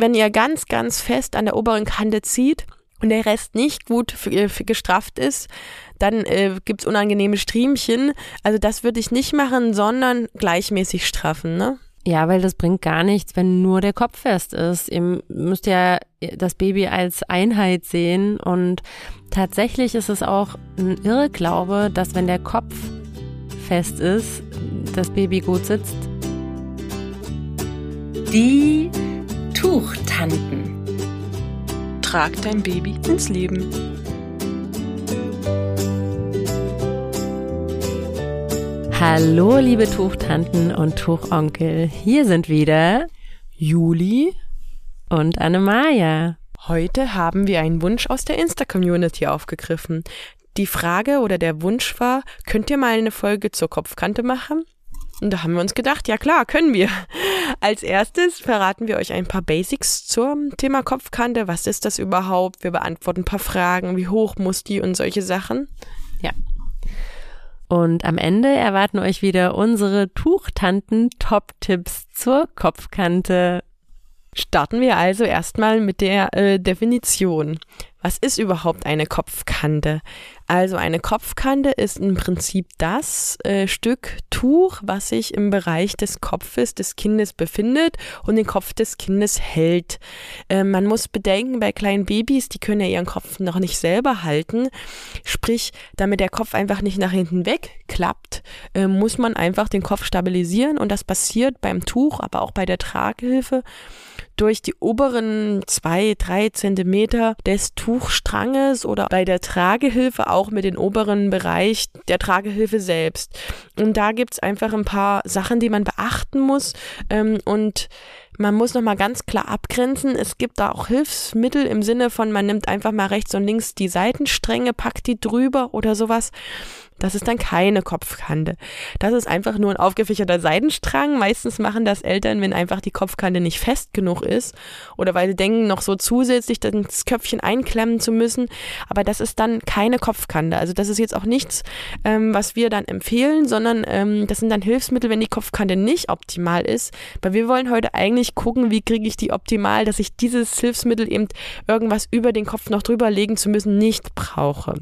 wenn ihr ganz, ganz fest an der oberen Kante zieht und der Rest nicht gut äh, gestrafft ist, dann äh, gibt es unangenehme Striemchen. Also das würde ich nicht machen, sondern gleichmäßig straffen, ne? Ja, weil das bringt gar nichts, wenn nur der Kopf fest ist. Ihr müsst ja das Baby als Einheit sehen und tatsächlich ist es auch ein Irrglaube, dass wenn der Kopf fest ist, das Baby gut sitzt. Die Tuchtanten. Trag dein Baby ins Leben. Hallo, liebe Tuchtanten und Tuchonkel. Hier sind wieder Juli und Annemaja. Heute haben wir einen Wunsch aus der Insta-Community aufgegriffen. Die Frage oder der Wunsch war, könnt ihr mal eine Folge zur Kopfkante machen? Und da haben wir uns gedacht, ja klar, können wir. Als erstes verraten wir euch ein paar Basics zum Thema Kopfkante. Was ist das überhaupt? Wir beantworten ein paar Fragen, wie hoch muss die und solche Sachen. Ja, und am Ende erwarten euch wieder unsere Tuchtanten-Top-Tipps zur Kopfkante. Starten wir also erstmal mit der äh, Definition. Was ist überhaupt eine Kopfkante? Also eine Kopfkante ist im Prinzip das äh, Stück Tuch, was sich im Bereich des Kopfes des Kindes befindet und den Kopf des Kindes hält. Äh, man muss bedenken, bei kleinen Babys, die können ja ihren Kopf noch nicht selber halten. Sprich, damit der Kopf einfach nicht nach hinten wegklappt, äh, muss man einfach den Kopf stabilisieren und das passiert beim Tuch, aber auch bei der Tragehilfe durch die oberen zwei, drei Zentimeter des Tuchstranges oder bei der Tragehilfe auch mit dem oberen Bereich der Tragehilfe selbst. Und da gibt's einfach ein paar Sachen, die man beachten muss. Ähm, und man muss nochmal ganz klar abgrenzen. Es gibt da auch Hilfsmittel im Sinne von, man nimmt einfach mal rechts und links die Seitenstränge, packt die drüber oder sowas. Das ist dann keine Kopfkante. Das ist einfach nur ein aufgefächerter Seidenstrang. Meistens machen das Eltern, wenn einfach die Kopfkante nicht fest genug ist oder weil sie denken, noch so zusätzlich das Köpfchen einklemmen zu müssen. Aber das ist dann keine Kopfkante. Also das ist jetzt auch nichts, ähm, was wir dann empfehlen, sondern ähm, das sind dann Hilfsmittel, wenn die Kopfkante nicht optimal ist. Weil wir wollen heute eigentlich gucken, wie kriege ich die optimal, dass ich dieses Hilfsmittel eben irgendwas über den Kopf noch drüber legen zu müssen nicht brauche.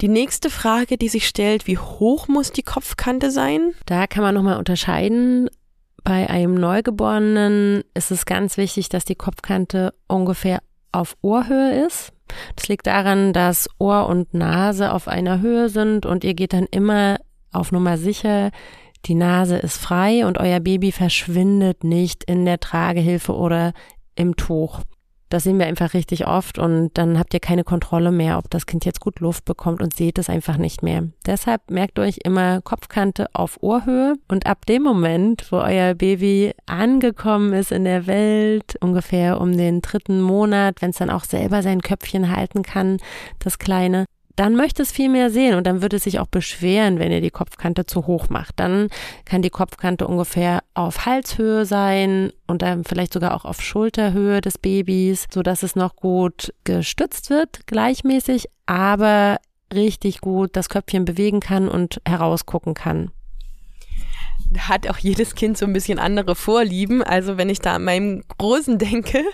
Die nächste Frage, die sich stellt, wie hoch muss die Kopfkante sein? Da kann man nochmal unterscheiden. Bei einem Neugeborenen ist es ganz wichtig, dass die Kopfkante ungefähr auf Ohrhöhe ist. Das liegt daran, dass Ohr und Nase auf einer Höhe sind und ihr geht dann immer auf Nummer sicher. Die Nase ist frei und euer Baby verschwindet nicht in der Tragehilfe oder im Tuch. Das sehen wir einfach richtig oft und dann habt ihr keine Kontrolle mehr, ob das Kind jetzt gut Luft bekommt und seht es einfach nicht mehr. Deshalb merkt euch immer Kopfkante auf Ohrhöhe und ab dem Moment, wo euer Baby angekommen ist in der Welt, ungefähr um den dritten Monat, wenn es dann auch selber sein Köpfchen halten kann, das Kleine, dann möchte es viel mehr sehen und dann wird es sich auch beschweren, wenn ihr die Kopfkante zu hoch macht. Dann kann die Kopfkante ungefähr auf Halshöhe sein und dann vielleicht sogar auch auf Schulterhöhe des Babys, so dass es noch gut gestützt wird, gleichmäßig, aber richtig gut das Köpfchen bewegen kann und herausgucken kann hat auch jedes Kind so ein bisschen andere Vorlieben. Also wenn ich da an meinem Großen denke,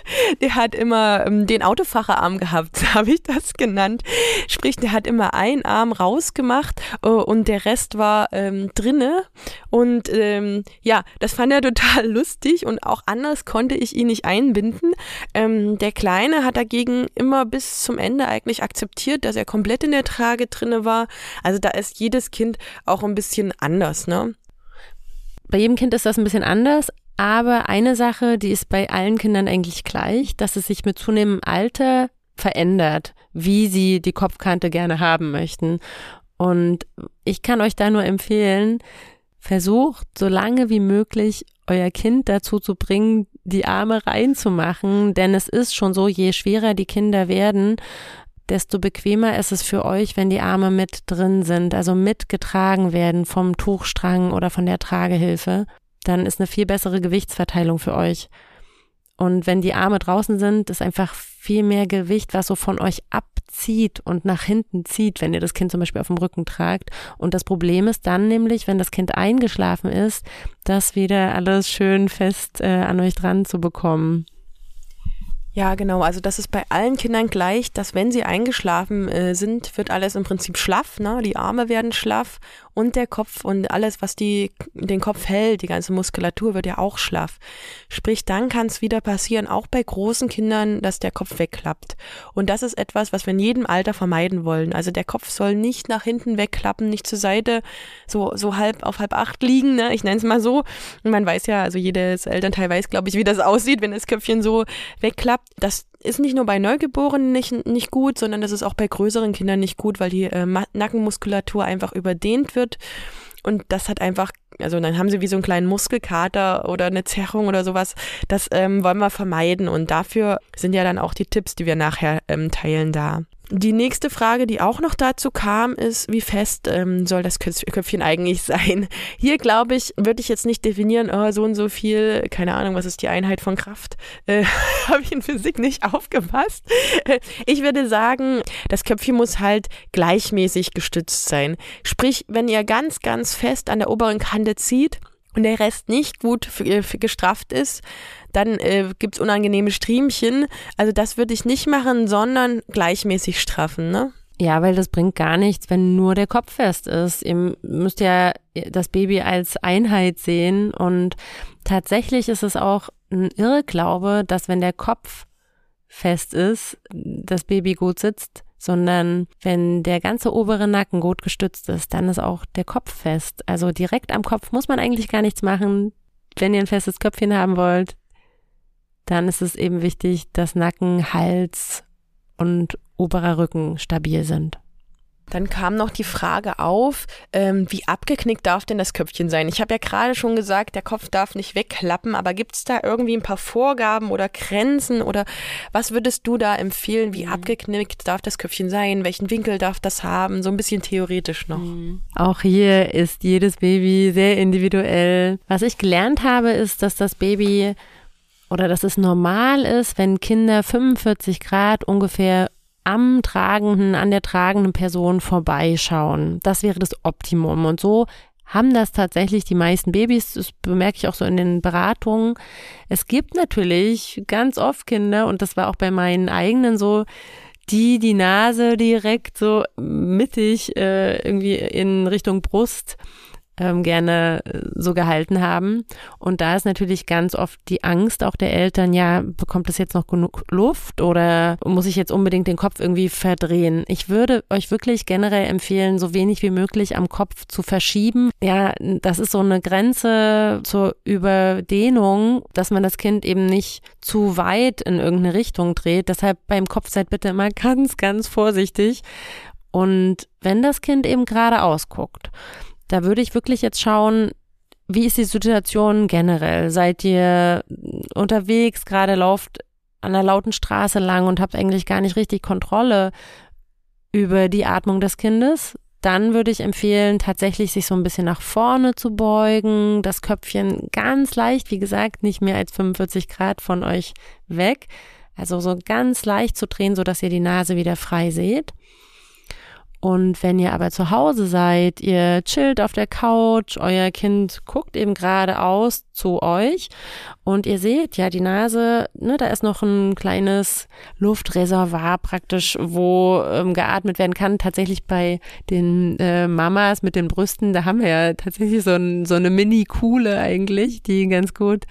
der hat immer ähm, den Autofacherarm gehabt, so habe ich das genannt. Sprich, der hat immer einen Arm rausgemacht äh, und der Rest war ähm, drinne. Und ähm, ja, das fand er total lustig und auch anders konnte ich ihn nicht einbinden. Ähm, der Kleine hat dagegen immer bis zum Ende eigentlich akzeptiert, dass er komplett in der Trage drinne war. Also da ist jedes Kind auch ein bisschen anders, ne? Bei jedem Kind ist das ein bisschen anders, aber eine Sache, die ist bei allen Kindern eigentlich gleich, dass es sich mit zunehmendem Alter verändert, wie sie die Kopfkante gerne haben möchten. Und ich kann euch da nur empfehlen, versucht so lange wie möglich euer Kind dazu zu bringen, die Arme reinzumachen, denn es ist schon so, je schwerer die Kinder werden, desto bequemer ist es für euch, wenn die Arme mit drin sind, also mitgetragen werden vom Tuchstrang oder von der Tragehilfe. Dann ist eine viel bessere Gewichtsverteilung für euch. Und wenn die Arme draußen sind, ist einfach viel mehr Gewicht, was so von euch abzieht und nach hinten zieht, wenn ihr das Kind zum Beispiel auf dem Rücken tragt. Und das Problem ist dann nämlich, wenn das Kind eingeschlafen ist, das wieder alles schön fest äh, an euch dran zu bekommen. Ja, genau. Also das ist bei allen Kindern gleich, dass wenn sie eingeschlafen äh, sind, wird alles im Prinzip schlaff. Ne? Die Arme werden schlaff und der Kopf und alles, was die, den Kopf hält, die ganze Muskulatur wird ja auch schlaff. Sprich, dann kann es wieder passieren, auch bei großen Kindern, dass der Kopf wegklappt. Und das ist etwas, was wir in jedem Alter vermeiden wollen. Also der Kopf soll nicht nach hinten wegklappen, nicht zur Seite, so, so halb auf halb acht liegen. Ne? Ich nenne es mal so. Und man weiß ja, also jedes Elternteil weiß, glaube ich, wie das aussieht, wenn das Köpfchen so wegklappt. Das ist nicht nur bei Neugeborenen nicht, nicht gut, sondern das ist auch bei größeren Kindern nicht gut, weil die äh, Nackenmuskulatur einfach überdehnt wird. Und das hat einfach, also dann haben sie wie so einen kleinen Muskelkater oder eine Zerrung oder sowas. Das ähm, wollen wir vermeiden. Und dafür sind ja dann auch die Tipps, die wir nachher ähm, teilen, da. Die nächste Frage, die auch noch dazu kam, ist, wie fest ähm, soll das Köpfchen eigentlich sein? Hier, glaube ich, würde ich jetzt nicht definieren, oh, so und so viel, keine Ahnung, was ist die Einheit von Kraft? Äh, Habe ich in Physik nicht aufgepasst. Ich würde sagen, das Köpfchen muss halt gleichmäßig gestützt sein. Sprich, wenn ihr ganz, ganz fest an der oberen Kante zieht, und der Rest nicht gut äh, gestrafft ist, dann äh, gibt es unangenehme Striemchen. Also das würde ich nicht machen, sondern gleichmäßig straffen, ne? Ja, weil das bringt gar nichts, wenn nur der Kopf fest ist. Ihr müsst ja das Baby als Einheit sehen und tatsächlich ist es auch ein Irrglaube, dass wenn der Kopf fest ist, das Baby gut sitzt, sondern wenn der ganze obere Nacken gut gestützt ist, dann ist auch der Kopf fest. Also direkt am Kopf muss man eigentlich gar nichts machen. Wenn ihr ein festes Köpfchen haben wollt, dann ist es eben wichtig, dass Nacken, Hals und oberer Rücken stabil sind. Dann kam noch die Frage auf, ähm, wie abgeknickt darf denn das Köpfchen sein? Ich habe ja gerade schon gesagt, der Kopf darf nicht wegklappen, aber gibt es da irgendwie ein paar Vorgaben oder Grenzen oder was würdest du da empfehlen? Wie mhm. abgeknickt darf das Köpfchen sein? Welchen Winkel darf das haben? So ein bisschen theoretisch noch. Mhm. Auch hier ist jedes Baby sehr individuell. Was ich gelernt habe, ist, dass das Baby oder dass es normal ist, wenn Kinder 45 Grad ungefähr am tragenden, an der tragenden Person vorbeischauen. Das wäre das Optimum. Und so haben das tatsächlich die meisten Babys. Das bemerke ich auch so in den Beratungen. Es gibt natürlich ganz oft Kinder, und das war auch bei meinen eigenen so, die die Nase direkt so mittig äh, irgendwie in Richtung Brust ähm, gerne äh, so gehalten haben. Und da ist natürlich ganz oft die Angst auch der Eltern, ja, bekommt es jetzt noch genug Luft oder muss ich jetzt unbedingt den Kopf irgendwie verdrehen? Ich würde euch wirklich generell empfehlen, so wenig wie möglich am Kopf zu verschieben. Ja, das ist so eine Grenze zur Überdehnung, dass man das Kind eben nicht zu weit in irgendeine Richtung dreht. Deshalb beim Kopf seid bitte immer ganz, ganz vorsichtig. Und wenn das Kind eben geradeaus guckt, da würde ich wirklich jetzt schauen, wie ist die Situation generell? Seid ihr unterwegs, gerade lauft an einer lauten Straße lang und habt eigentlich gar nicht richtig Kontrolle über die Atmung des Kindes? Dann würde ich empfehlen, tatsächlich sich so ein bisschen nach vorne zu beugen, das Köpfchen ganz leicht, wie gesagt, nicht mehr als 45 Grad von euch weg. Also so ganz leicht zu drehen, so dass ihr die Nase wieder frei seht. Und wenn ihr aber zu Hause seid, ihr chillt auf der Couch, euer Kind guckt eben geradeaus zu euch und ihr seht ja die Nase, ne, da ist noch ein kleines Luftreservoir praktisch, wo ähm, geatmet werden kann. Tatsächlich bei den äh, Mamas mit den Brüsten, da haben wir ja tatsächlich so, ein, so eine Mini-Kuhle eigentlich, die ganz gut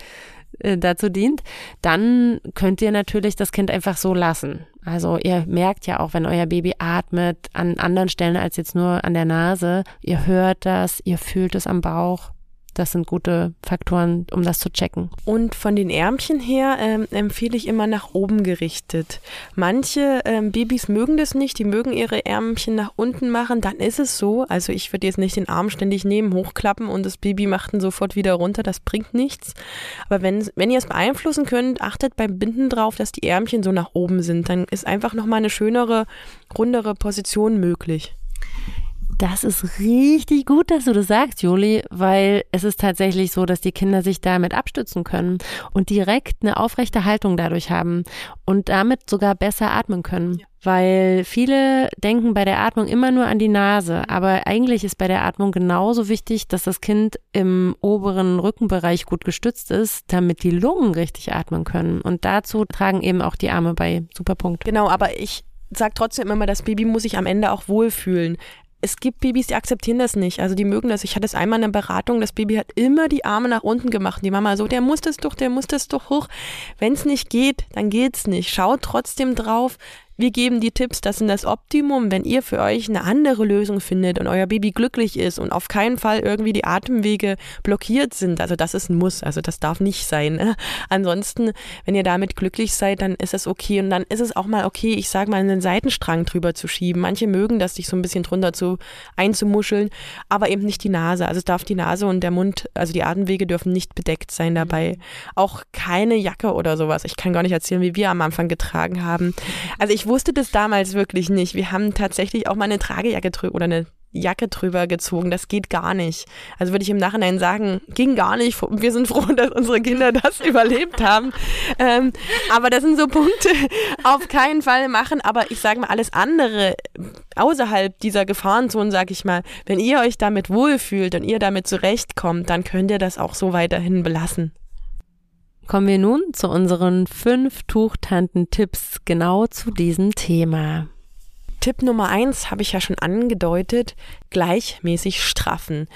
äh, dazu dient, dann könnt ihr natürlich das Kind einfach so lassen. Also ihr merkt ja auch, wenn euer Baby atmet an anderen Stellen als jetzt nur an der Nase, ihr hört das, ihr fühlt es am Bauch. Das sind gute Faktoren, um das zu checken. Und von den Ärmchen her ähm, empfehle ich immer nach oben gerichtet. Manche ähm, Babys mögen das nicht, die mögen ihre Ärmchen nach unten machen, dann ist es so. Also ich würde jetzt nicht den Arm ständig nehmen, hochklappen und das Baby macht ihn sofort wieder runter, das bringt nichts. Aber wenn, wenn ihr es beeinflussen könnt, achtet beim Binden drauf, dass die Ärmchen so nach oben sind. Dann ist einfach nochmal eine schönere, rundere Position möglich. Das ist richtig gut, dass du das sagst, Juli, weil es ist tatsächlich so, dass die Kinder sich damit abstützen können und direkt eine aufrechte Haltung dadurch haben und damit sogar besser atmen können. weil viele denken bei der Atmung immer nur an die Nase, aber eigentlich ist bei der Atmung genauso wichtig, dass das Kind im oberen Rückenbereich gut gestützt ist, damit die Lungen richtig atmen können. Und dazu tragen eben auch die Arme bei. Superpunkt. Genau, aber ich sage trotzdem immer, das Baby muss sich am Ende auch wohlfühlen es gibt Babys, die akzeptieren das nicht. Also die mögen das. Ich hatte es einmal in einer Beratung, das Baby hat immer die Arme nach unten gemacht. Die Mama so, der muss das doch, der muss das doch hoch. Wenn es nicht geht, dann geht's nicht. Schaut trotzdem drauf, wir geben die Tipps, das sind das Optimum, wenn ihr für euch eine andere Lösung findet und euer Baby glücklich ist und auf keinen Fall irgendwie die Atemwege blockiert sind. Also das ist ein Muss, also das darf nicht sein. Ne? Ansonsten, wenn ihr damit glücklich seid, dann ist es okay und dann ist es auch mal okay, ich sage mal, einen Seitenstrang drüber zu schieben. Manche mögen das, sich so ein bisschen drunter zu einzumuscheln, aber eben nicht die Nase. Also es darf die Nase und der Mund, also die Atemwege dürfen nicht bedeckt sein dabei. Auch keine Jacke oder sowas. Ich kann gar nicht erzählen, wie wir am Anfang getragen haben. Also ich wusste das damals wirklich nicht. Wir haben tatsächlich auch mal eine Tragejacke drüber oder eine Jacke drüber gezogen. Das geht gar nicht. Also würde ich im Nachhinein sagen, ging gar nicht. Wir sind froh, dass unsere Kinder das überlebt haben. Ähm, aber das sind so Punkte, auf keinen Fall machen. Aber ich sage mal, alles andere außerhalb dieser Gefahrenzone, sage ich mal, wenn ihr euch damit wohlfühlt und ihr damit zurechtkommt, dann könnt ihr das auch so weiterhin belassen. Kommen wir nun zu unseren fünf Tuchtanten-Tipps genau zu diesem Thema. Tipp Nummer eins habe ich ja schon angedeutet, gleichmäßig straffen.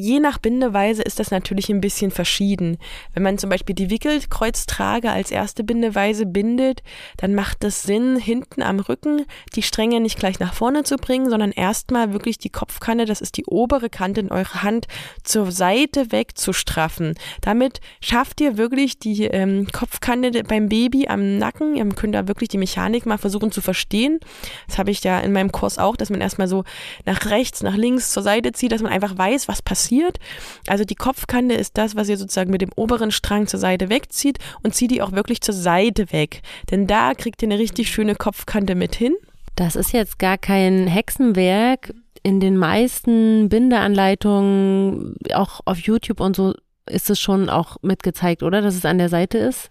Je nach Bindeweise ist das natürlich ein bisschen verschieden. Wenn man zum Beispiel die Wickelkreuztrage als erste Bindeweise bindet, dann macht es Sinn, hinten am Rücken die Stränge nicht gleich nach vorne zu bringen, sondern erstmal wirklich die Kopfkanne, das ist die obere Kante in eurer Hand, zur Seite weg zu straffen. Damit schafft ihr wirklich die ähm, Kopfkante beim Baby am Nacken. Ihr könnt da wirklich die Mechanik mal versuchen zu verstehen. Das habe ich ja in meinem Kurs auch, dass man erstmal so nach rechts, nach links zur Seite zieht, dass man einfach weiß, was passiert passiert. Also die Kopfkante ist das, was ihr sozusagen mit dem oberen Strang zur Seite wegzieht und zieht die auch wirklich zur Seite weg. Denn da kriegt ihr eine richtig schöne Kopfkante mit hin. Das ist jetzt gar kein Hexenwerk. In den meisten Bindeanleitungen, auch auf YouTube und so, ist es schon auch mitgezeigt, oder? Dass es an der Seite ist?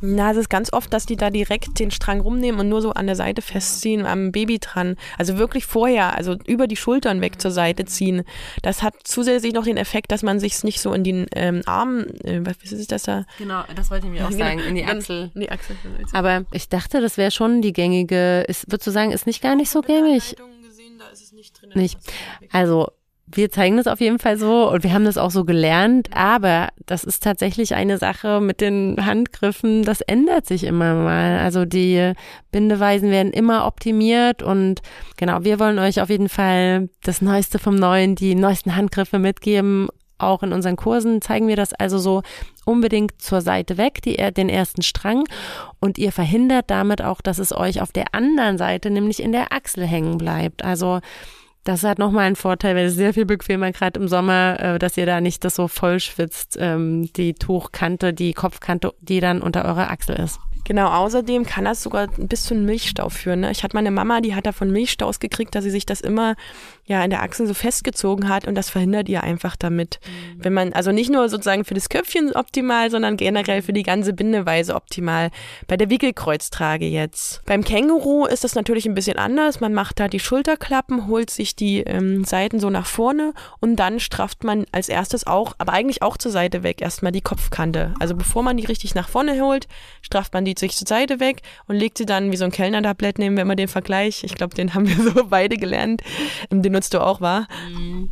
Na, es ist ganz oft, dass die da direkt den Strang rumnehmen und nur so an der Seite festziehen, am Baby dran. Also wirklich vorher, also über die Schultern weg zur Seite ziehen. Das hat zusätzlich noch den Effekt, dass man sich nicht so in den ähm, Arm, äh, was ist das da? Genau, das wollte ich mir auch genau. sagen, in die Achsel. In die Achsel. Aber ich dachte, das wäre schon die gängige, ist, würdest du sagen, ist nicht gar nicht so gängig? Gesehen, da ist es nicht drin. Nicht. Also wir zeigen das auf jeden Fall so und wir haben das auch so gelernt, aber das ist tatsächlich eine Sache mit den Handgriffen, das ändert sich immer mal. Also die Bindeweisen werden immer optimiert und genau, wir wollen euch auf jeden Fall das Neueste vom Neuen, die neuesten Handgriffe mitgeben. Auch in unseren Kursen zeigen wir das also so unbedingt zur Seite weg, die, den ersten Strang und ihr verhindert damit auch, dass es euch auf der anderen Seite, nämlich in der Achsel hängen bleibt. Also das hat nochmal einen Vorteil, weil es sehr viel bequemer, gerade im Sommer, äh, dass ihr da nicht das so voll schwitzt, ähm, die Tuchkante, die Kopfkante, die dann unter eurer Achsel ist. Genau, außerdem kann das sogar bis zu einem Milchstau führen. Ne? Ich hatte meine Mama, die hat davon Milchstaus gekriegt, dass sie sich das immer ja in der Achsel so festgezogen hat und das verhindert ihr einfach damit. Mhm. Wenn man, also nicht nur sozusagen für das Köpfchen optimal, sondern generell für die ganze Bindeweise optimal. Bei der Wickelkreuztrage jetzt. Beim Känguru ist das natürlich ein bisschen anders. Man macht da die Schulterklappen, holt sich die ähm, Seiten so nach vorne und dann strafft man als erstes auch, aber eigentlich auch zur Seite weg, erstmal die Kopfkante. Also bevor man die richtig nach vorne holt, strafft man die sich zur Seite weg und legt sie dann wie so ein Kellner-Tablett, nehmen wir immer den Vergleich. Ich glaube, den haben wir so beide gelernt. Den benutzt du auch, war? Mhm.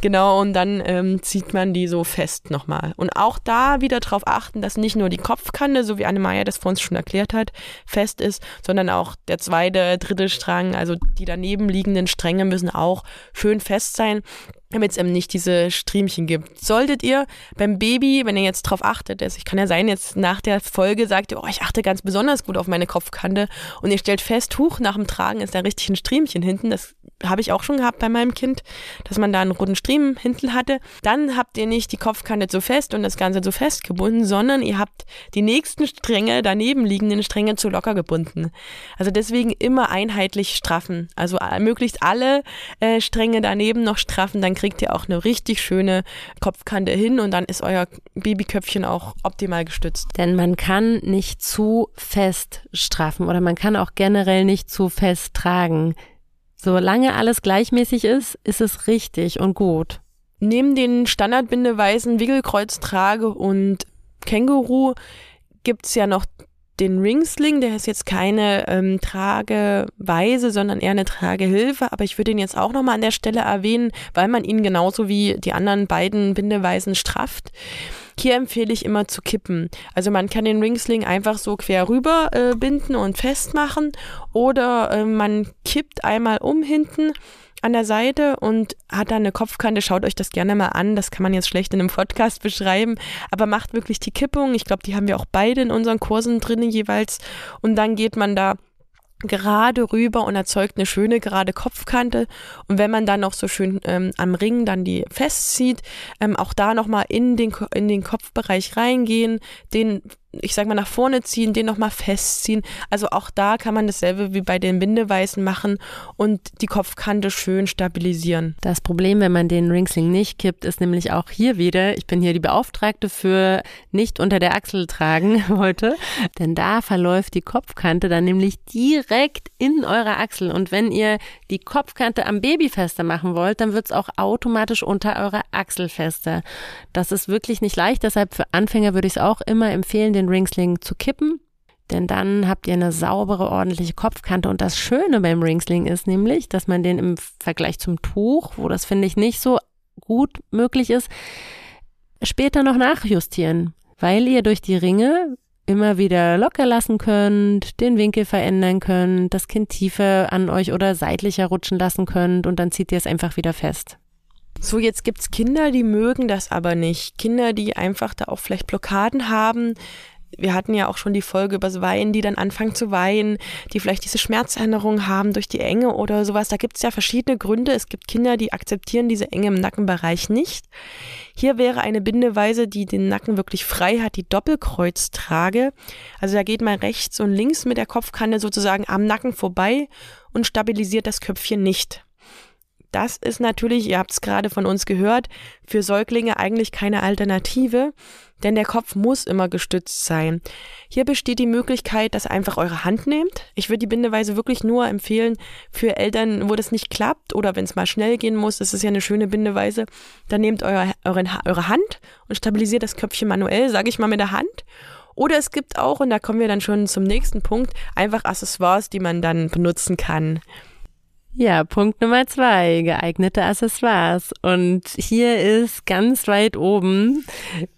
Genau, und dann ähm, zieht man die so fest nochmal. Und auch da wieder darauf achten, dass nicht nur die Kopfkante, so wie Anne-Maja das vor uns schon erklärt hat, fest ist, sondern auch der zweite, dritte Strang, also die daneben liegenden Stränge müssen auch schön fest sein damit es eben nicht diese Striemchen gibt. Solltet ihr beim Baby, wenn ihr jetzt drauf achtet, es kann ja sein, jetzt nach der Folge sagt ihr, oh, ich achte ganz besonders gut auf meine Kopfkante und ihr stellt fest, huch, nach dem Tragen ist da richtig ein Striemchen hinten, das habe ich auch schon gehabt bei meinem Kind, dass man da einen roten Striemen hinten hatte. Dann habt ihr nicht die Kopfkante so fest und das Ganze so fest gebunden, sondern ihr habt die nächsten Stränge, daneben liegenden Stränge zu locker gebunden. Also deswegen immer einheitlich straffen. Also möglichst alle äh, Stränge daneben noch straffen, dann kriegt ihr auch eine richtig schöne Kopfkante hin und dann ist euer Babyköpfchen auch optimal gestützt. Denn man kann nicht zu fest straffen oder man kann auch generell nicht zu fest tragen. Solange alles gleichmäßig ist, ist es richtig und gut. Neben den Standardbindeweisen Wickelkreuztrage und Känguru gibt's ja noch den Ringsling, der ist jetzt keine ähm, Trageweise, sondern eher eine Tragehilfe, aber ich würde ihn jetzt auch nochmal an der Stelle erwähnen, weil man ihn genauso wie die anderen beiden Bindeweisen strafft. Hier empfehle ich immer zu kippen. Also man kann den Ringsling einfach so quer rüber äh, binden und festmachen oder äh, man kippt einmal um hinten an der Seite und hat da eine Kopfkante. Schaut euch das gerne mal an. Das kann man jetzt schlecht in einem Podcast beschreiben, aber macht wirklich die Kippung. Ich glaube, die haben wir auch beide in unseren Kursen drinnen jeweils. Und dann geht man da gerade rüber und erzeugt eine schöne gerade Kopfkante. Und wenn man dann noch so schön ähm, am Ring dann die festzieht, ähm, auch da nochmal in den, in den Kopfbereich reingehen, den ich sag mal, nach vorne ziehen, den nochmal festziehen. Also auch da kann man dasselbe wie bei den Bindeweißen machen und die Kopfkante schön stabilisieren. Das Problem, wenn man den Ringsling nicht kippt, ist nämlich auch hier wieder, ich bin hier die Beauftragte für nicht unter der Achsel tragen heute, denn da verläuft die Kopfkante dann nämlich direkt in eure Achsel. Und wenn ihr die Kopfkante am Baby fester machen wollt, dann wird es auch automatisch unter eurer Achsel fester. Das ist wirklich nicht leicht, deshalb für Anfänger würde ich es auch immer empfehlen, den Ringsling zu kippen, denn dann habt ihr eine saubere, ordentliche Kopfkante. Und das Schöne beim Ringsling ist nämlich, dass man den im Vergleich zum Tuch, wo das finde ich nicht so gut möglich ist, später noch nachjustieren, weil ihr durch die Ringe immer wieder locker lassen könnt, den Winkel verändern könnt, das Kind tiefer an euch oder seitlicher rutschen lassen könnt und dann zieht ihr es einfach wieder fest. So, jetzt gibt's Kinder, die mögen das aber nicht. Kinder, die einfach da auch vielleicht Blockaden haben. Wir hatten ja auch schon die Folge übers Weinen, die dann anfangen zu weinen, die vielleicht diese Schmerzerinnerung haben durch die Enge oder sowas. Da gibt's ja verschiedene Gründe. Es gibt Kinder, die akzeptieren diese Enge im Nackenbereich nicht. Hier wäre eine Bindeweise, die den Nacken wirklich frei hat, die Doppelkreuztrage. Also da geht man rechts und links mit der Kopfkante sozusagen am Nacken vorbei und stabilisiert das Köpfchen nicht. Das ist natürlich, ihr habt es gerade von uns gehört, für Säuglinge eigentlich keine Alternative, denn der Kopf muss immer gestützt sein. Hier besteht die Möglichkeit, dass ihr einfach eure Hand nehmt. Ich würde die Bindeweise wirklich nur empfehlen für Eltern, wo das nicht klappt oder wenn es mal schnell gehen muss. Das ist ja eine schöne Bindeweise. Dann nehmt euer, eure, eure Hand und stabilisiert das Köpfchen manuell, sage ich mal mit der Hand. Oder es gibt auch, und da kommen wir dann schon zum nächsten Punkt, einfach Accessoires, die man dann benutzen kann. Ja, Punkt Nummer zwei, geeignete Accessoires. Und hier ist ganz weit oben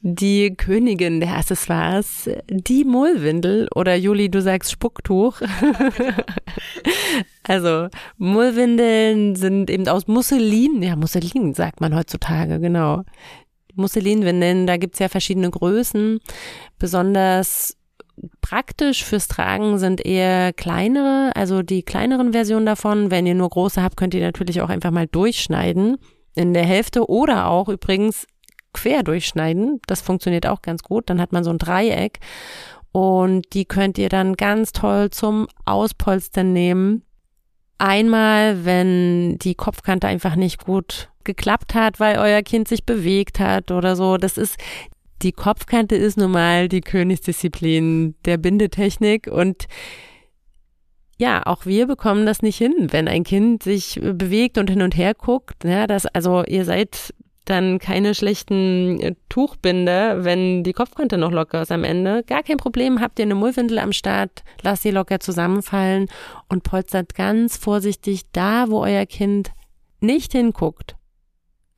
die Königin der Accessoires, die Mullwindel oder Juli, du sagst Spucktuch. also Mullwindeln sind eben aus Musselin, ja Musselin sagt man heutzutage, genau. Musselinwindeln, da gibt's ja verschiedene Größen. Besonders praktisch fürs Tragen sind eher kleinere, also die kleineren Versionen davon. Wenn ihr nur große habt, könnt ihr natürlich auch einfach mal durchschneiden in der Hälfte oder auch übrigens quer durchschneiden. Das funktioniert auch ganz gut. Dann hat man so ein Dreieck und die könnt ihr dann ganz toll zum Auspolstern nehmen. Einmal, wenn die Kopfkante einfach nicht gut geklappt hat, weil euer Kind sich bewegt hat oder so. Das ist die Kopfkante ist nun mal die Königsdisziplin der Bindetechnik und ja, auch wir bekommen das nicht hin, wenn ein Kind sich bewegt und hin und her guckt. Ja, das, also ihr seid dann keine schlechten äh, Tuchbinder, wenn die Kopfkante noch locker ist am Ende. Gar kein Problem, habt ihr eine Mullwindel am Start, lasst sie locker zusammenfallen und polstert ganz vorsichtig da, wo euer Kind nicht hinguckt.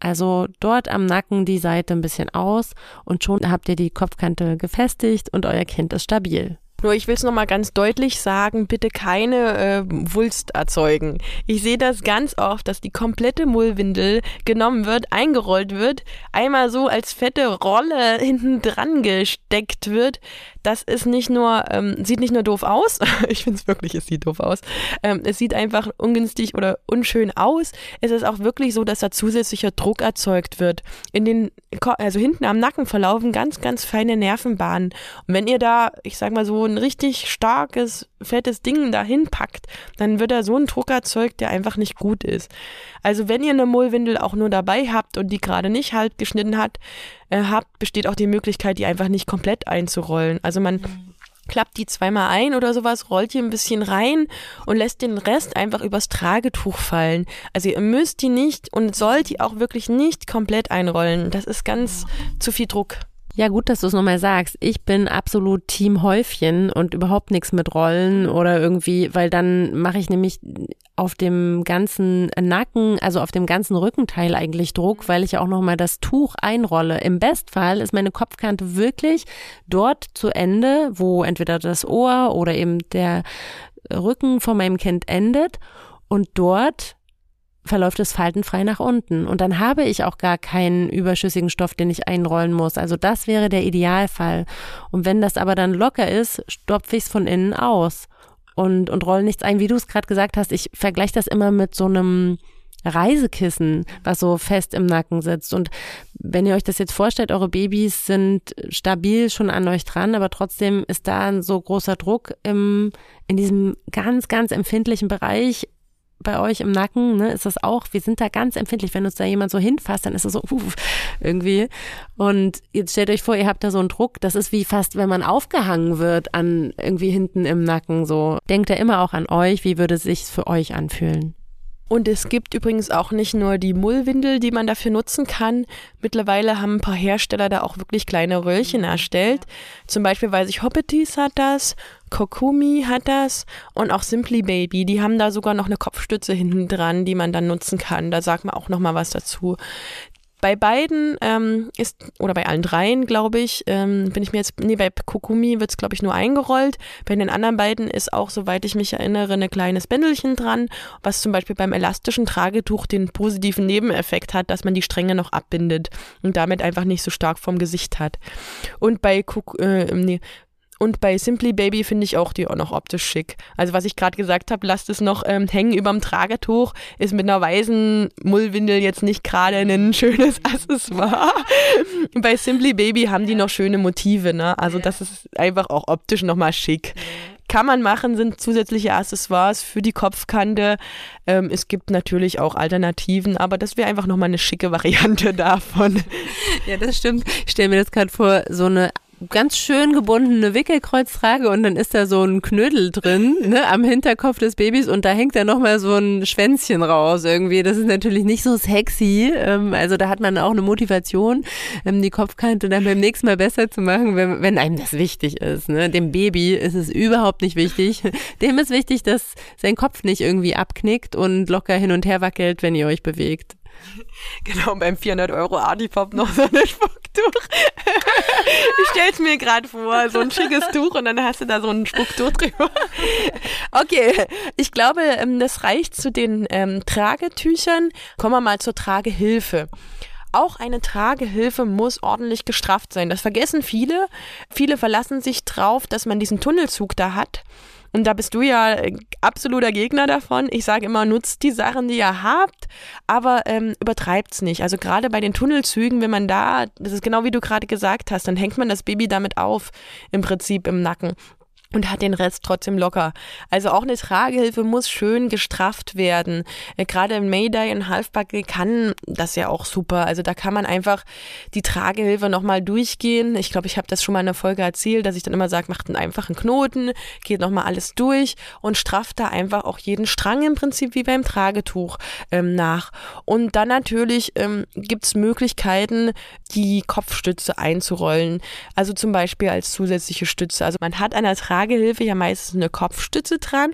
Also dort am Nacken die Seite ein bisschen aus und schon habt ihr die Kopfkante gefestigt und euer Kind ist stabil. Nur ich will es nochmal ganz deutlich sagen, bitte keine äh, Wulst erzeugen. Ich sehe das ganz oft, dass die komplette Mullwindel genommen wird, eingerollt wird, einmal so als fette Rolle hinten dran gesteckt wird. Das ist nicht nur, ähm, sieht nicht nur doof aus, ich finde es wirklich, es sieht doof aus. Ähm, es sieht einfach ungünstig oder unschön aus. Es ist auch wirklich so, dass da zusätzlicher Druck erzeugt wird. In den, also hinten am Nacken verlaufen ganz, ganz feine Nervenbahnen. Und wenn ihr da, ich sag mal so, ein richtig starkes, fettes Ding dahin packt, dann wird da so ein Druck erzeugt, der einfach nicht gut ist. Also wenn ihr eine Mullwindel auch nur dabei habt und die gerade nicht halt geschnitten hat, äh, habt, besteht auch die Möglichkeit, die einfach nicht komplett einzurollen. Also man mhm klappt die zweimal ein oder sowas, rollt die ein bisschen rein und lässt den Rest einfach übers Tragetuch fallen. Also ihr müsst die nicht und sollt die auch wirklich nicht komplett einrollen. Das ist ganz zu viel Druck. Ja, gut, dass du es nochmal sagst. Ich bin absolut Team Häufchen und überhaupt nichts mit Rollen oder irgendwie, weil dann mache ich nämlich auf dem ganzen Nacken, also auf dem ganzen Rückenteil eigentlich Druck, weil ich ja auch nochmal das Tuch einrolle. Im Bestfall ist meine Kopfkante wirklich dort zu Ende, wo entweder das Ohr oder eben der Rücken von meinem Kind endet und dort verläuft es faltenfrei nach unten. Und dann habe ich auch gar keinen überschüssigen Stoff, den ich einrollen muss. Also das wäre der Idealfall. Und wenn das aber dann locker ist, stopfe ich es von innen aus und, und roll nichts ein. Wie du es gerade gesagt hast, ich vergleiche das immer mit so einem Reisekissen, was so fest im Nacken sitzt. Und wenn ihr euch das jetzt vorstellt, eure Babys sind stabil schon an euch dran, aber trotzdem ist da ein so großer Druck im, in diesem ganz, ganz empfindlichen Bereich bei euch im Nacken, ne, ist das auch, wir sind da ganz empfindlich, wenn uns da jemand so hinfasst, dann ist das so uff, irgendwie. Und jetzt stellt euch vor, ihr habt da so einen Druck, das ist wie fast, wenn man aufgehangen wird an irgendwie hinten im Nacken so. Denkt da immer auch an euch, wie würde es sich für euch anfühlen? Und es gibt übrigens auch nicht nur die Mullwindel, die man dafür nutzen kann. Mittlerweile haben ein paar Hersteller da auch wirklich kleine Röllchen erstellt. Zum Beispiel weiß ich, Hoppeties hat das, Kokumi hat das und auch Simply Baby. Die haben da sogar noch eine Kopfstütze hinten dran, die man dann nutzen kann. Da sagt man auch noch mal was dazu. Bei beiden ähm, ist, oder bei allen dreien, glaube ich, ähm, bin ich mir jetzt, nee, bei Kokumi wird es, glaube ich, nur eingerollt. Bei den anderen beiden ist auch, soweit ich mich erinnere, ein kleines Bändelchen dran, was zum Beispiel beim elastischen Tragetuch den positiven Nebeneffekt hat, dass man die Stränge noch abbindet und damit einfach nicht so stark vom Gesicht hat. Und bei Kuk äh, nee, und bei Simply Baby finde ich auch die auch noch optisch schick. Also was ich gerade gesagt habe, lasst es noch ähm, hängen überm Tragetuch, ist mit einer weißen Mullwindel jetzt nicht gerade ein schönes Accessoire. bei Simply Baby haben die noch schöne Motive, ne? Also das ist einfach auch optisch nochmal schick. Kann man machen, sind zusätzliche Accessoires für die Kopfkante. Ähm, es gibt natürlich auch Alternativen, aber das wäre einfach nochmal eine schicke Variante davon. Ja, das stimmt. Ich stelle mir das gerade vor, so eine ganz schön gebundene Wickelkreuz trage und dann ist da so ein Knödel drin, ne, am Hinterkopf des Babys und da hängt dann nochmal so ein Schwänzchen raus irgendwie. Das ist natürlich nicht so sexy. Ähm, also da hat man auch eine Motivation, ähm, die Kopfkante dann beim nächsten Mal besser zu machen, wenn, wenn einem das wichtig ist. Ne? Dem Baby ist es überhaupt nicht wichtig. Dem ist wichtig, dass sein Kopf nicht irgendwie abknickt und locker hin und her wackelt, wenn ihr euch bewegt. Genau, beim 400 Euro Artipop noch so ein Spucktuch. ich stell's mir gerade vor, so ein schickes Tuch und dann hast du da so ein Spucktuch drüber. Okay, ich glaube, ähm, das reicht zu den ähm, Tragetüchern. Kommen wir mal zur Tragehilfe. Auch eine Tragehilfe muss ordentlich gestrafft sein. Das vergessen viele. Viele verlassen sich drauf, dass man diesen Tunnelzug da hat. Und da bist du ja absoluter Gegner davon. Ich sage immer, nutzt die Sachen, die ihr habt, aber ähm, übertreibt's nicht. Also gerade bei den Tunnelzügen, wenn man da, das ist genau wie du gerade gesagt hast, dann hängt man das Baby damit auf, im Prinzip im Nacken und hat den Rest trotzdem locker. Also auch eine Tragehilfe muss schön gestrafft werden. Äh, gerade im Mayday und Halfbuckle kann das ja auch super. Also da kann man einfach die Tragehilfe nochmal durchgehen. Ich glaube, ich habe das schon mal in der Folge erzählt, dass ich dann immer sage, macht einen einfachen Knoten, geht nochmal alles durch und strafft da einfach auch jeden Strang im Prinzip wie beim Tragetuch ähm, nach. Und dann natürlich ähm, gibt Möglichkeiten, die Kopfstütze einzurollen. Also zum Beispiel als zusätzliche Stütze. Also man hat an der Tragehilfe ja meistens eine Kopfstütze dran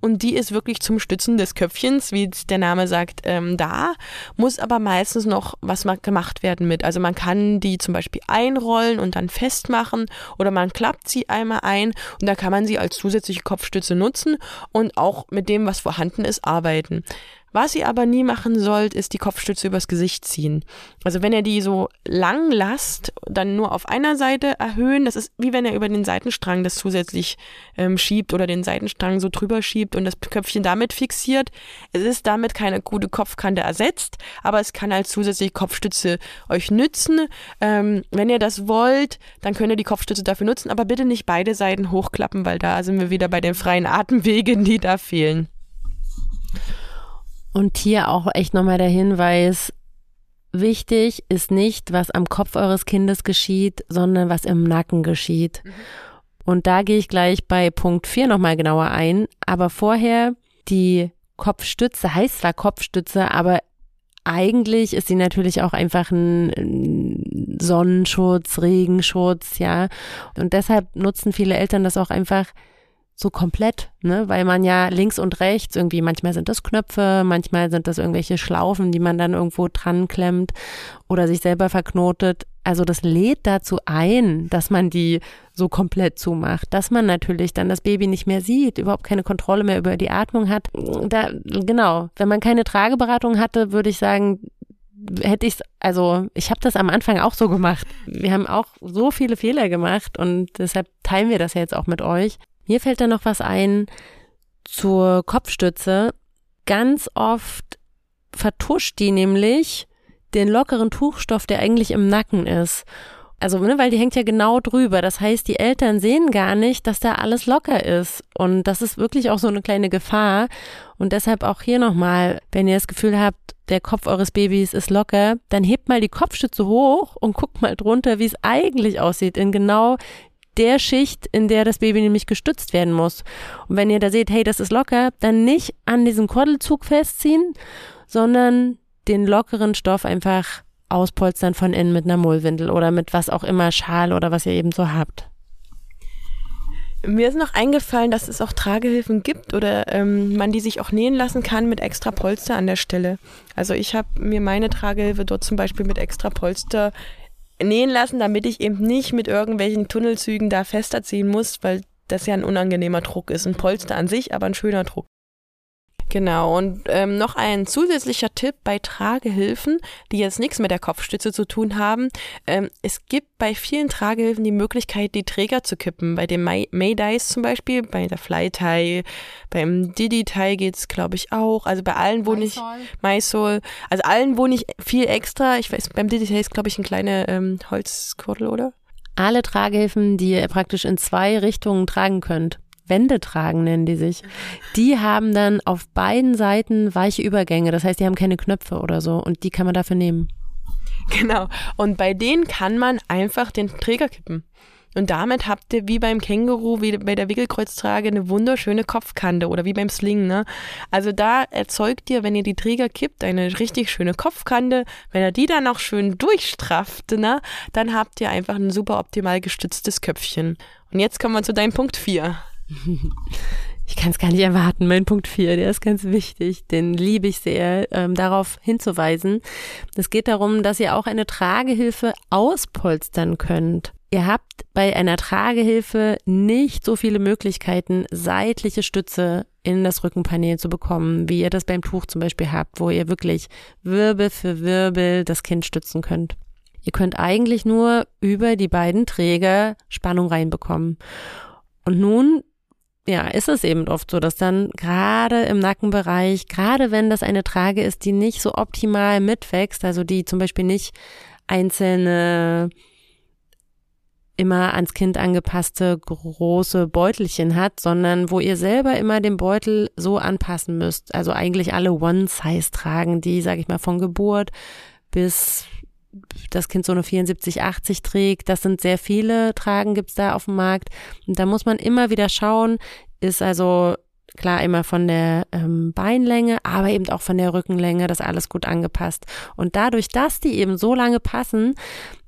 und die ist wirklich zum Stützen des Köpfchens, wie der Name sagt, ähm, da, muss aber meistens noch was gemacht werden mit. Also man kann die zum Beispiel einrollen und dann festmachen oder man klappt sie einmal ein und da kann man sie als zusätzliche Kopfstütze nutzen und auch mit dem, was vorhanden ist, arbeiten. Was ihr aber nie machen sollt, ist die Kopfstütze übers Gesicht ziehen. Also wenn ihr die so lang lasst, dann nur auf einer Seite erhöhen. Das ist wie wenn ihr über den Seitenstrang das zusätzlich ähm, schiebt oder den Seitenstrang so drüber schiebt und das Köpfchen damit fixiert. Es ist damit keine gute Kopfkante ersetzt, aber es kann als zusätzliche Kopfstütze euch nützen. Ähm, wenn ihr das wollt, dann könnt ihr die Kopfstütze dafür nutzen, aber bitte nicht beide Seiten hochklappen, weil da sind wir wieder bei den freien Atemwegen, die da fehlen. Und hier auch echt nochmal der Hinweis, wichtig ist nicht, was am Kopf eures Kindes geschieht, sondern was im Nacken geschieht. Mhm. Und da gehe ich gleich bei Punkt 4 nochmal genauer ein. Aber vorher die Kopfstütze, heißt zwar Kopfstütze, aber eigentlich ist sie natürlich auch einfach ein Sonnenschutz, Regenschutz, ja. Und deshalb nutzen viele Eltern das auch einfach so komplett, ne? Weil man ja links und rechts irgendwie, manchmal sind das Knöpfe, manchmal sind das irgendwelche Schlaufen, die man dann irgendwo dran klemmt oder sich selber verknotet. Also das lädt dazu ein, dass man die so komplett zumacht, dass man natürlich dann das Baby nicht mehr sieht, überhaupt keine Kontrolle mehr über die Atmung hat. Da, genau, wenn man keine Trageberatung hatte, würde ich sagen, hätte ich also ich habe das am Anfang auch so gemacht. Wir haben auch so viele Fehler gemacht und deshalb teilen wir das jetzt auch mit euch. Mir fällt da noch was ein zur Kopfstütze. Ganz oft vertuscht die nämlich den lockeren Tuchstoff, der eigentlich im Nacken ist. Also, ne, weil die hängt ja genau drüber. Das heißt, die Eltern sehen gar nicht, dass da alles locker ist. Und das ist wirklich auch so eine kleine Gefahr. Und deshalb auch hier nochmal, wenn ihr das Gefühl habt, der Kopf eures Babys ist locker, dann hebt mal die Kopfstütze hoch und guckt mal drunter, wie es eigentlich aussieht, in genau der Schicht, in der das Baby nämlich gestützt werden muss. Und wenn ihr da seht, hey, das ist locker, dann nicht an diesem Kordelzug festziehen, sondern den lockeren Stoff einfach auspolstern von innen mit einer Mullwindel oder mit was auch immer, Schal oder was ihr eben so habt. Mir ist noch eingefallen, dass es auch Tragehilfen gibt oder ähm, man die sich auch nähen lassen kann mit extra Polster an der Stelle. Also ich habe mir meine Tragehilfe dort zum Beispiel mit extra Polster nähen lassen, damit ich eben nicht mit irgendwelchen Tunnelzügen da fester ziehen muss, weil das ja ein unangenehmer Druck ist. Ein Polster an sich, aber ein schöner Druck. Genau, und ähm, noch ein zusätzlicher Tipp bei Tragehilfen, die jetzt nichts mit der Kopfstütze zu tun haben. Ähm, es gibt bei vielen Tragehilfen die Möglichkeit, die Träger zu kippen. Bei dem May Maydays zum Beispiel, bei der Fly-Tie, beim Didi-Tie geht's glaube ich auch. Also bei allen, wo nicht, Mysol, also allen, wo nicht viel extra, ich weiß, beim Didi-Tie ist glaube ich ein kleiner ähm, Holzkordel, oder? Alle Tragehilfen, die ihr praktisch in zwei Richtungen tragen könnt. Wände tragen, nennen die sich. Die haben dann auf beiden Seiten weiche Übergänge. Das heißt, die haben keine Knöpfe oder so und die kann man dafür nehmen. Genau. Und bei denen kann man einfach den Träger kippen. Und damit habt ihr wie beim Känguru, wie bei der Wickelkreuztrage, eine wunderschöne Kopfkante oder wie beim Sling. Ne? Also da erzeugt ihr, wenn ihr die Träger kippt, eine richtig schöne Kopfkante. Wenn ihr die dann auch schön durchstrafft, ne, dann habt ihr einfach ein super optimal gestütztes Köpfchen. Und jetzt kommen wir zu deinem Punkt 4. Ich kann es gar nicht erwarten. Mein Punkt 4, der ist ganz wichtig. Den liebe ich sehr, ähm, darauf hinzuweisen. Es geht darum, dass ihr auch eine Tragehilfe auspolstern könnt. Ihr habt bei einer Tragehilfe nicht so viele Möglichkeiten, seitliche Stütze in das Rückenpanel zu bekommen, wie ihr das beim Tuch zum Beispiel habt, wo ihr wirklich Wirbel für Wirbel das Kind stützen könnt. Ihr könnt eigentlich nur über die beiden Träger Spannung reinbekommen. Und nun ja, ist es eben oft so, dass dann gerade im Nackenbereich, gerade wenn das eine Trage ist, die nicht so optimal mitwächst, also die zum Beispiel nicht einzelne immer ans Kind angepasste große Beutelchen hat, sondern wo ihr selber immer den Beutel so anpassen müsst. Also eigentlich alle One-Size tragen, die, sag ich mal, von Geburt bis das Kind so eine 74, 80 trägt. Das sind sehr viele Tragen gibt's da auf dem Markt. Und da muss man immer wieder schauen, ist also klar immer von der ähm, Beinlänge, aber eben auch von der Rückenlänge, das alles gut angepasst. Und dadurch, dass die eben so lange passen,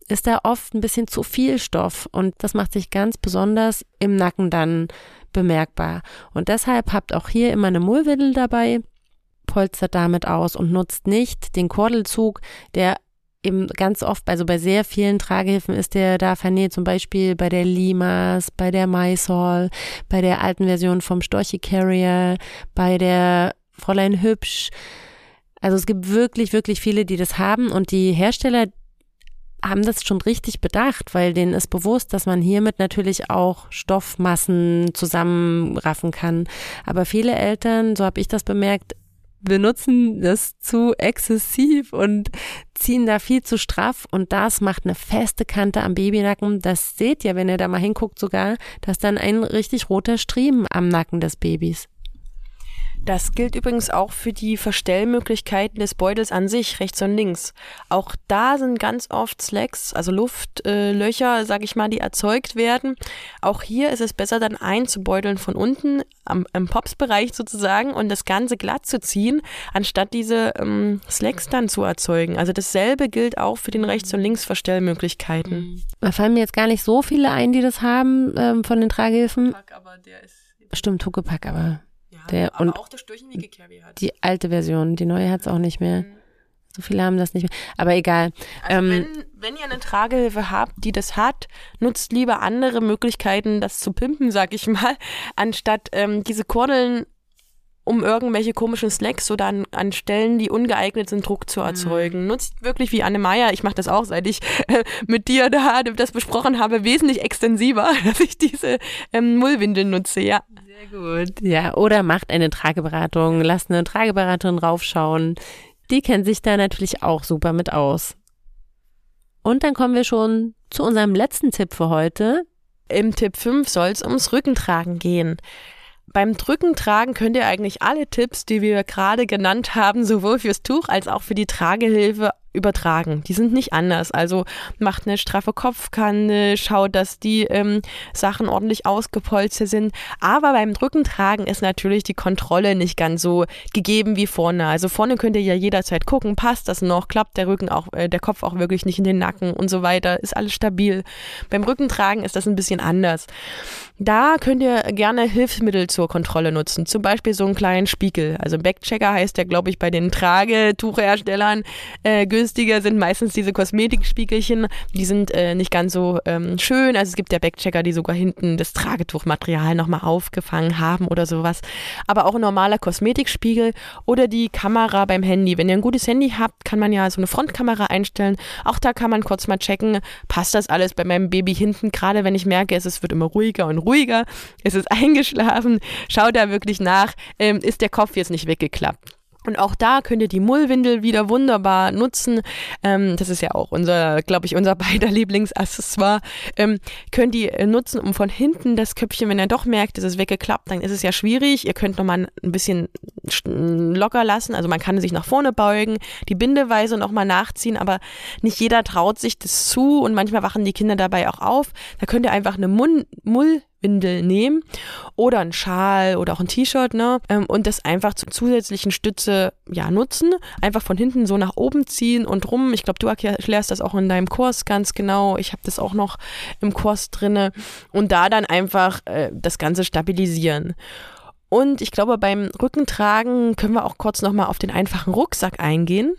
ist da oft ein bisschen zu viel Stoff und das macht sich ganz besonders im Nacken dann bemerkbar. Und deshalb habt auch hier immer eine Mullwindel dabei, polstert damit aus und nutzt nicht den Kordelzug, der eben ganz oft, also bei sehr vielen Tragehilfen ist der da vernäht, zum Beispiel bei der Limas, bei der Mysol, bei der alten Version vom Storchi Carrier, bei der Fräulein Hübsch. Also es gibt wirklich, wirklich viele, die das haben und die Hersteller haben das schon richtig bedacht, weil denen ist bewusst, dass man hiermit natürlich auch Stoffmassen zusammenraffen kann. Aber viele Eltern, so habe ich das bemerkt, benutzen das zu exzessiv und ziehen da viel zu straff und das macht eine feste Kante am Babynacken. Das seht ihr, wenn ihr da mal hinguckt sogar, dass dann ein richtig roter Striemen am Nacken des Babys. Das gilt übrigens auch für die Verstellmöglichkeiten des Beutels an sich, rechts und links. Auch da sind ganz oft Slacks, also Luftlöcher, äh, sag ich mal, die erzeugt werden. Auch hier ist es besser, dann einzubeuteln von unten am, im Pops-Bereich sozusagen und das Ganze glatt zu ziehen, anstatt diese ähm, Slacks dann zu erzeugen. Also dasselbe gilt auch für den Rechts- und Linksverstellmöglichkeiten. Da fallen mir jetzt gar nicht so viele ein, die das haben ähm, von den Tragehilfen. Stimmt, Huckepack, aber der, aber und auch Störchen wie Kerby hat. Die alte Version, die neue hat es auch nicht mehr. Mhm. So viele haben das nicht mehr. Aber egal. Also ähm, wenn, wenn ihr eine Tragehilfe habt, die das hat, nutzt lieber andere Möglichkeiten, das zu pimpen, sag ich mal, anstatt ähm, diese Kordeln um irgendwelche komischen Slacks oder an, an Stellen, die ungeeignet sind, Druck zu erzeugen. Mhm. Nutzt wirklich wie Anne Meyer, ich mache das auch, seit ich äh, mit dir da das besprochen habe, wesentlich extensiver, dass ich diese ähm, Mullwindeln nutze, ja. Sehr gut. Ja, oder macht eine Trageberatung, lasst eine Trageberaterin raufschauen. Die kennt sich da natürlich auch super mit aus. Und dann kommen wir schon zu unserem letzten Tipp für heute. Im Tipp 5 soll es ums Rückentragen gehen. Beim Drückentragen könnt ihr eigentlich alle Tipps, die wir gerade genannt haben, sowohl fürs Tuch als auch für die Tragehilfe übertragen. Die sind nicht anders. Also macht eine straffe Kopfkante, schaut, dass die ähm, Sachen ordentlich ausgepolstert sind. Aber beim Drückentragen ist natürlich die Kontrolle nicht ganz so gegeben wie vorne. Also vorne könnt ihr ja jederzeit gucken, passt das noch, klappt der Rücken auch, äh, der Kopf auch wirklich nicht in den Nacken und so weiter, ist alles stabil. Beim Rückentragen ist das ein bisschen anders. Da könnt ihr gerne Hilfsmittel zur Kontrolle nutzen. Zum Beispiel so einen kleinen Spiegel. Also Backchecker heißt der, glaube ich, bei den Tragetuchherstellern äh, günstiger sind meistens diese Kosmetikspiegelchen. Die sind äh, nicht ganz so ähm, schön. Also es gibt ja Backchecker, die sogar hinten das Tragetuchmaterial nochmal aufgefangen haben oder sowas. Aber auch ein normaler Kosmetikspiegel oder die Kamera beim Handy. Wenn ihr ein gutes Handy habt, kann man ja so eine Frontkamera einstellen. Auch da kann man kurz mal checken, passt das alles bei meinem Baby hinten. Gerade wenn ich merke, es wird immer ruhiger und ruhiger, es ist eingeschlafen. Schaut da wirklich nach, ähm, ist der Kopf jetzt nicht weggeklappt. Und auch da könnt ihr die Mullwindel wieder wunderbar nutzen. Ähm, das ist ja auch unser, glaube ich, unser beider Lieblingsaccessoire. Ähm, könnt ihr äh, nutzen, um von hinten das Köpfchen, wenn ihr doch merkt, es ist weggeklappt, dann ist es ja schwierig. Ihr könnt nochmal ein bisschen locker lassen. Also man kann sich nach vorne beugen, die Bindeweise nochmal nachziehen, aber nicht jeder traut sich das zu und manchmal wachen die Kinder dabei auch auf. Da könnt ihr einfach eine Mull Windel nehmen oder ein Schal oder auch ein T-Shirt, ne? Ähm, und das einfach zur zusätzlichen Stütze ja nutzen. Einfach von hinten so nach oben ziehen und rum. Ich glaube, du erklärst das auch in deinem Kurs ganz genau. Ich habe das auch noch im Kurs drinne und da dann einfach äh, das Ganze stabilisieren. Und ich glaube, beim Rückentragen können wir auch kurz nochmal auf den einfachen Rucksack eingehen.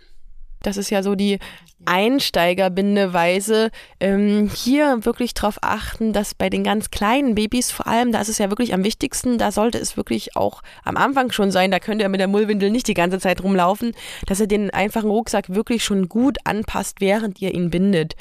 Das ist ja so die Einsteigerbindeweise. Ähm, hier wirklich darauf achten, dass bei den ganz kleinen Babys vor allem, da ist es ja wirklich am wichtigsten, da sollte es wirklich auch am Anfang schon sein, da könnt ihr mit der Mullwindel nicht die ganze Zeit rumlaufen, dass ihr den einfachen Rucksack wirklich schon gut anpasst, während ihr ihn bindet.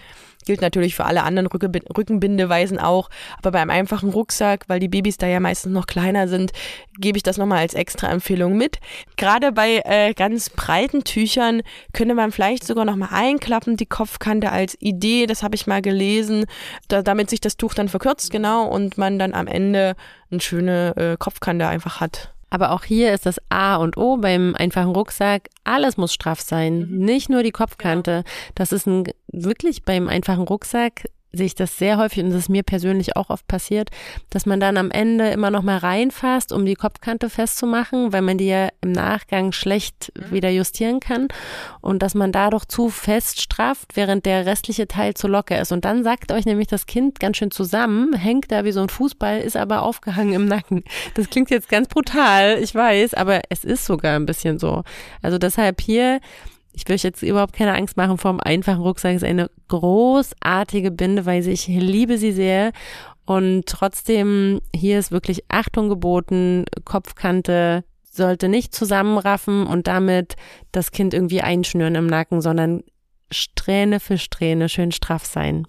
Gilt natürlich für alle anderen Rückenbindeweisen auch. Aber beim einfachen Rucksack, weil die Babys da ja meistens noch kleiner sind, gebe ich das nochmal als extra Empfehlung mit. Gerade bei äh, ganz breiten Tüchern könnte man vielleicht sogar nochmal einklappen, die Kopfkante als Idee. Das habe ich mal gelesen, da, damit sich das Tuch dann verkürzt, genau, und man dann am Ende eine schöne äh, Kopfkante einfach hat. Aber auch hier ist das A und O beim einfachen Rucksack. Alles muss straff sein, mhm. nicht nur die Kopfkante. Genau. Das ist ein, wirklich beim einfachen Rucksack sehe ich das sehr häufig und das ist mir persönlich auch oft passiert, dass man dann am Ende immer noch mal reinfasst, um die Kopfkante festzumachen, weil man die ja im Nachgang schlecht mhm. wieder justieren kann und dass man dadurch zu fest strafft, während der restliche Teil zu locker ist. Und dann sagt euch nämlich das Kind ganz schön zusammen, hängt da wie so ein Fußball, ist aber aufgehangen im Nacken. Das klingt jetzt ganz brutal, ich weiß, aber es ist sogar ein bisschen so. Also deshalb hier ich will euch jetzt überhaupt keine Angst machen vor dem einfachen Rucksack. Es ist eine großartige Bindeweise. Ich liebe sie sehr. Und trotzdem, hier ist wirklich Achtung geboten, Kopfkante sollte nicht zusammenraffen und damit das Kind irgendwie einschnüren im Nacken, sondern Strähne für Strähne schön straff sein.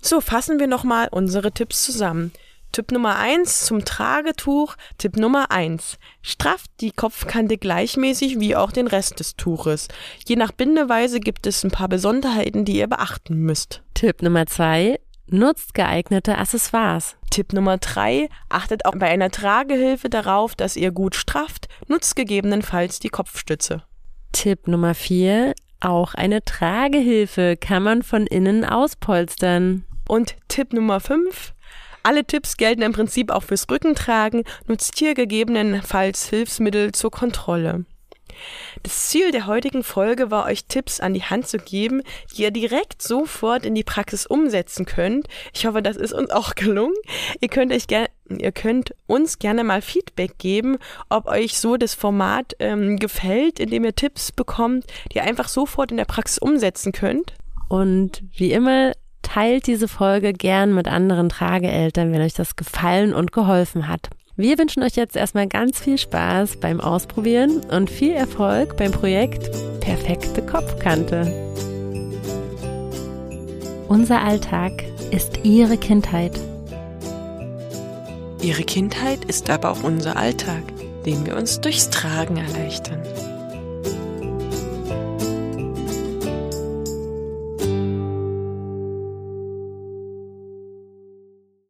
So, fassen wir nochmal unsere Tipps zusammen. Tipp Nummer eins zum Tragetuch. Tipp Nummer eins Strafft die Kopfkante gleichmäßig wie auch den Rest des Tuches. Je nach Bindeweise gibt es ein paar Besonderheiten, die ihr beachten müsst. Tipp Nummer zwei Nutzt geeignete Accessoires. Tipp Nummer drei Achtet auch bei einer Tragehilfe darauf, dass ihr gut strafft. Nutzt gegebenenfalls die Kopfstütze. Tipp Nummer vier Auch eine Tragehilfe kann man von innen auspolstern. Und Tipp Nummer 5. Alle Tipps gelten im Prinzip auch fürs Rückentragen. Nutzt hier gegebenenfalls Hilfsmittel zur Kontrolle. Das Ziel der heutigen Folge war, euch Tipps an die Hand zu geben, die ihr direkt sofort in die Praxis umsetzen könnt. Ich hoffe, das ist uns auch gelungen. Ihr könnt euch gerne Ihr könnt uns gerne mal Feedback geben, ob euch so das Format ähm, gefällt, indem ihr Tipps bekommt, die ihr einfach sofort in der Praxis umsetzen könnt. Und wie immer, teilt diese Folge gern mit anderen Trageeltern, wenn euch das gefallen und geholfen hat. Wir wünschen euch jetzt erstmal ganz viel Spaß beim Ausprobieren und viel Erfolg beim Projekt Perfekte Kopfkante. Unser Alltag ist Ihre Kindheit. Ihre Kindheit ist aber auch unser Alltag, den wir uns durchs Tragen erleichtern.